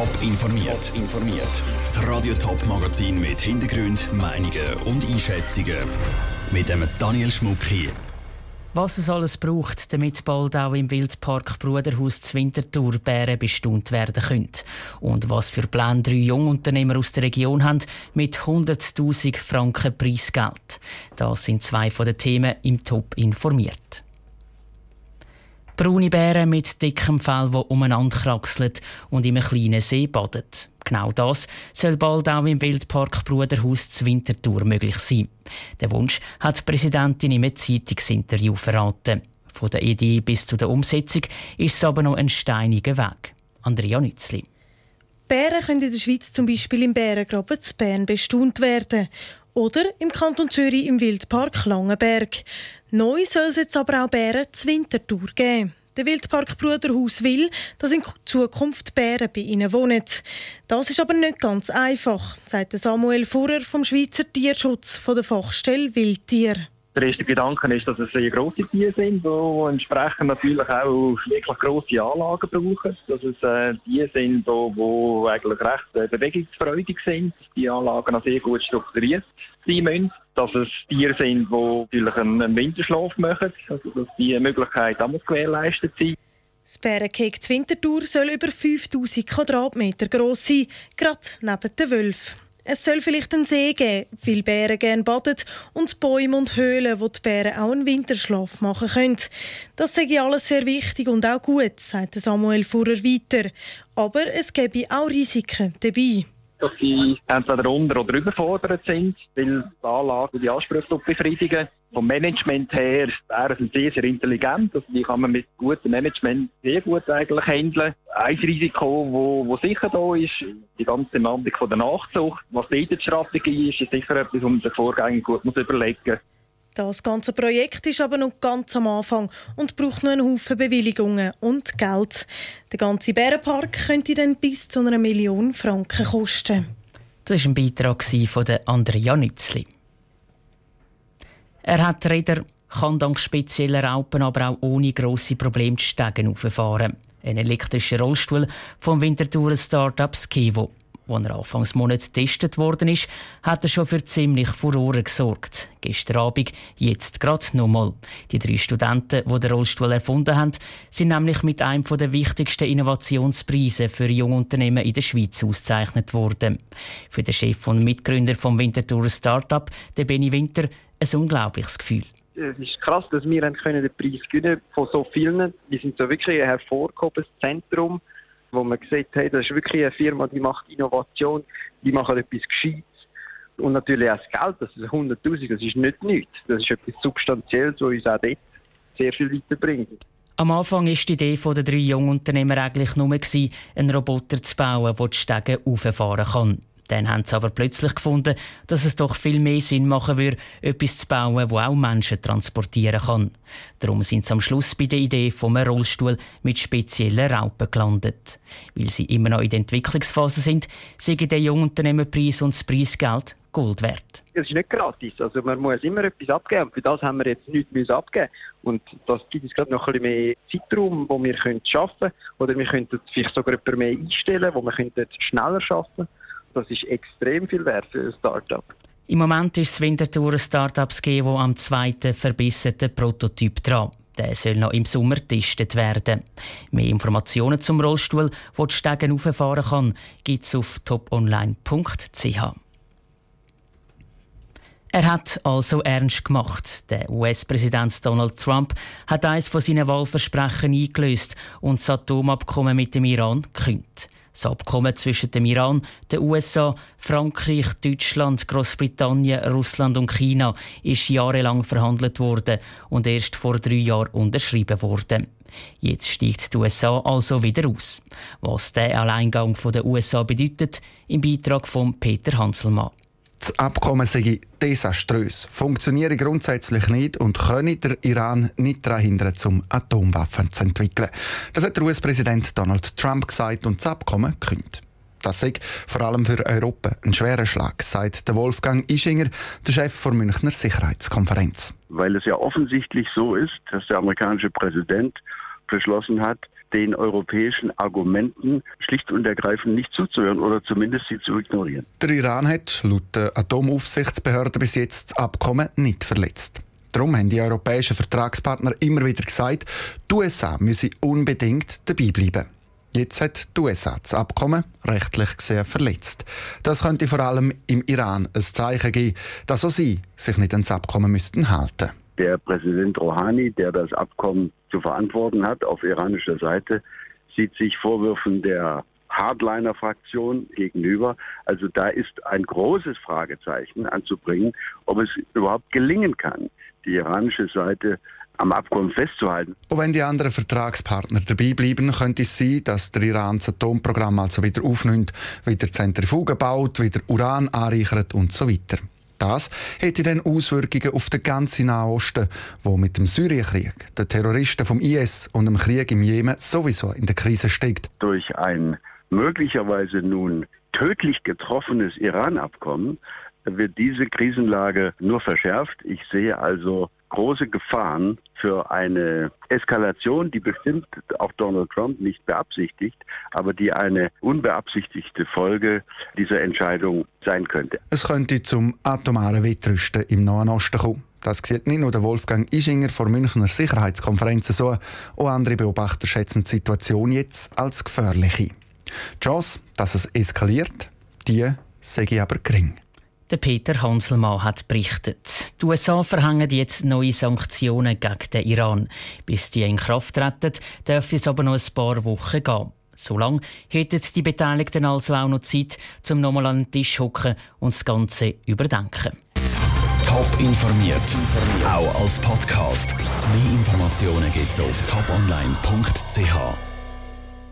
Top informiert. informiert. Das Radio Top Magazin mit Hintergrund, Meinungen und Einschätzungen mit dem Daniel Schmuck hier. Was es alles braucht, damit bald auch im Wildpark Bruderhaus zu Winterthur Bären bestimmt werden können. Und was für Pläne drei Jungunternehmer aus der Region haben mit 100.000 Franken Preisgeld. Das sind zwei von den Themen im Top informiert. Braune Bären mit dickem Fell, die umeinander kraxeln und in einem kleinen See baden. Genau das soll bald auch im Wildpark Bruderhaus zu Winterthur möglich sein. Der Wunsch hat die Präsidentin im Zeitungsinterview verraten. Von der Idee bis zu der Umsetzung ist es aber noch ein steiniger Weg. Andrea Nützli. Bären können in der Schweiz zum Beispiel im Bärengraben zu Bern bestaunt werden oder im Kanton Zürich im Wildpark Langenberg. Neu soll es jetzt aber auch Bären zur Wintertour geben. Der Wildpark Bruderhaus will, dass in Zukunft Bären bei ihnen wohnen. Das ist aber nicht ganz einfach, sagt Samuel Furrer vom Schweizer Tierschutz von der Fachstelle Wildtier. Der erste Gedanke ist, dass es sehr grosse Tiere sind, die entsprechend natürlich auch wirklich grosse Anlagen brauchen. Dass es äh, sind, die, eigentlich recht äh, bewegungsfreudig sind, dass die Anlagen auch sehr gut strukturiert sein müssen. Dass es Tiere sind, die natürlich einen, Winterschlaf machen, also dass die Möglichkeit auch gewährleistet sein. Das Bärenkeg Winterthur soll über 5000 Quadratmeter gross sein, gerade neben den Wölfen. Es soll vielleicht einen See geben, viele Bären gerne baden und Bäume und Höhlen, wo die Bären auch einen Winterschlaf machen können. Das sage alles sehr wichtig und auch gut, sagt Samuel Fuhrer weiter. Aber es gäbe auch Risiken dabei dass sie entweder unter- oder überfordert sind, weil die Anlage die Ansprüche befriedigen. Vom Management her wären sie sehr, sehr intelligent. Also die kann man mit gutem Management sehr gut eigentlich handeln. Ein Risiko, wo, wo sicher da ist, die ganze Thematik von der Nachzucht. Was die Strategie ist, ist sicher etwas, was man sich vorgängig gut muss überlegen muss. Das ganze Projekt ist aber noch ganz am Anfang und braucht noch einen Haufen Bewilligungen und Geld. Der ganze Bärenpark könnte dann bis zu einer Million Franken kosten. Das war ein Beitrag von Andrea Nützli. Er hat Räder, kann dank spezieller Raupen aber auch ohne grosse Probleme die Stegen auffahren. Ein elektrischer Rollstuhl vom Winterthurer Startup Skevo. Als er Anfangsmonat getestet worden ist, hat er schon für ziemlich Furore gesorgt. Gestern Abend, jetzt gerade nochmal. Die drei Studenten, die den Rollstuhl erfunden haben, sind nämlich mit einem der wichtigsten Innovationspreise für Jungunternehmen in der Schweiz ausgezeichnet worden. Für den Chef und Mitgründer vom Winterthur Startup, den Benny Winter, ein unglaubliches Gefühl es ist krass, dass wir den Preis gewinnen von so vielen. Wir sind so wirklich ein hervorgehobenes Zentrum wo man gesagt hat, das ist wirklich eine Firma, die macht Innovation, die macht etwas Gescheites. Und natürlich auch das Geld, das ist 100'000, das ist nicht nichts. Das ist etwas Substanzielles, was uns auch dort sehr viel weiterbringt. Am Anfang war die Idee der drei Jungunternehmer eigentlich nur, einen Roboter zu bauen, der die Stege auffahren kann. Dann haben sie aber plötzlich gefunden, dass es doch viel mehr Sinn machen würde, etwas zu bauen, wo auch Menschen transportieren kann. Darum sind sie am Schluss bei der Idee vom Rollstuhl mit speziellen Raupen gelandet. Weil sie immer noch in der Entwicklungsphase sind, sagen der Jungunternehmerpreis und das Preisgeld Gold wert. Es ist nicht gratis, also man muss immer etwas abgeben und für das haben wir jetzt nichts abgeben und das gibt uns gerade noch ein bisschen mehr Zeitraum, wo wir arbeiten können oder wir könnten vielleicht sogar etwas mehr einstellen, wo wir schneller arbeiten können. Das ist extrem viel wert für ein Startup. Im Moment ist das Winterthur Startups Gevo am zweiten verbesserten Prototyp dran. Der soll noch im Sommer getestet werden. Mehr Informationen zum Rollstuhl, wo die Stegen auffahren kann, gibt es auf toponline.ch. Er hat also ernst gemacht. Der US-Präsident Donald Trump hat eines von seinen Wahlversprechen eingelöst und das Atomabkommen mit dem Iran gekündigt. Das Abkommen zwischen dem Iran, den USA, Frankreich, Deutschland, Großbritannien, Russland und China ist jahrelang verhandelt worden und erst vor drei Jahren unterschrieben worden. Jetzt steigt die USA also wieder aus. Was der Alleingang der USA bedeutet, im Beitrag von Peter Hanselmann. Das Abkommen sei desaströs, funktioniere grundsätzlich nicht und könne der Iran nicht daran hindern, zum Atomwaffen zu entwickeln. Das hat der US-Präsident Donald Trump gesagt und das Abkommen gekündigt. Das sei vor allem für Europa ein schwerer Schlag, sagt der Wolfgang Ischinger, der Chef der Münchner Sicherheitskonferenz. Weil es ja offensichtlich so ist, dass der amerikanische Präsident beschlossen hat, den europäischen Argumenten schlicht und ergreifend nicht zuzuhören oder zumindest sie zu ignorieren. Der Iran hat laut der Atomaufsichtsbehörde bis jetzt das Abkommen nicht verletzt. Darum haben die europäischen Vertragspartner immer wieder gesagt, die USA müsse unbedingt dabei bleiben. Jetzt hat die USA das Abkommen rechtlich gesehen verletzt. Das könnte vor allem im Iran ein Zeichen geben, dass auch sie sich nicht ans Abkommen müssten halten. Der Präsident Rouhani, der das Abkommen zu verantworten hat auf iranischer Seite, sieht sich Vorwürfen der Hardliner-Fraktion gegenüber. Also da ist ein großes Fragezeichen anzubringen, ob es überhaupt gelingen kann, die iranische Seite am Abkommen festzuhalten. Und wenn die anderen Vertragspartner dabei bleiben, könnte es sein, dass der Iran das Atomprogramm also wieder aufnimmt, wieder Zentrifugen baut, wieder Uran anreichert und so weiter. Das hätte dann Auswirkungen auf den ganzen Nahen Osten, wo mit dem Syrienkrieg, den Terroristen vom IS und dem Krieg im Jemen sowieso in der Krise steckt. Durch ein möglicherweise nun tödlich getroffenes Iran-Abkommen wird diese Krisenlage nur verschärft. Ich sehe also große Gefahren für eine Eskalation, die bestimmt auch Donald Trump nicht beabsichtigt, aber die eine unbeabsichtigte Folge dieser Entscheidung sein könnte. Es könnte zum atomaren Wettrüsten im Nahen Osten kommen. Das sieht nicht nur Wolfgang Ischinger vor Münchner Sicherheitskonferenzen so, auch andere Beobachter schätzen die Situation jetzt als gefährlich ein. Die Chance, dass es eskaliert, die sehe ich aber gering. Der Peter Hanselmann hat berichtet. Die USA verhängen jetzt neue Sanktionen gegen den Iran. Bis die in Kraft treten, dürfte es aber noch ein paar Wochen gehen. Solange hätten die Beteiligten also auch noch Zeit, um nochmal an den Tisch hocken und das Ganze überdenken. Top informiert, auch als Podcast. Mehr Informationen gibt es auf toponline.ch.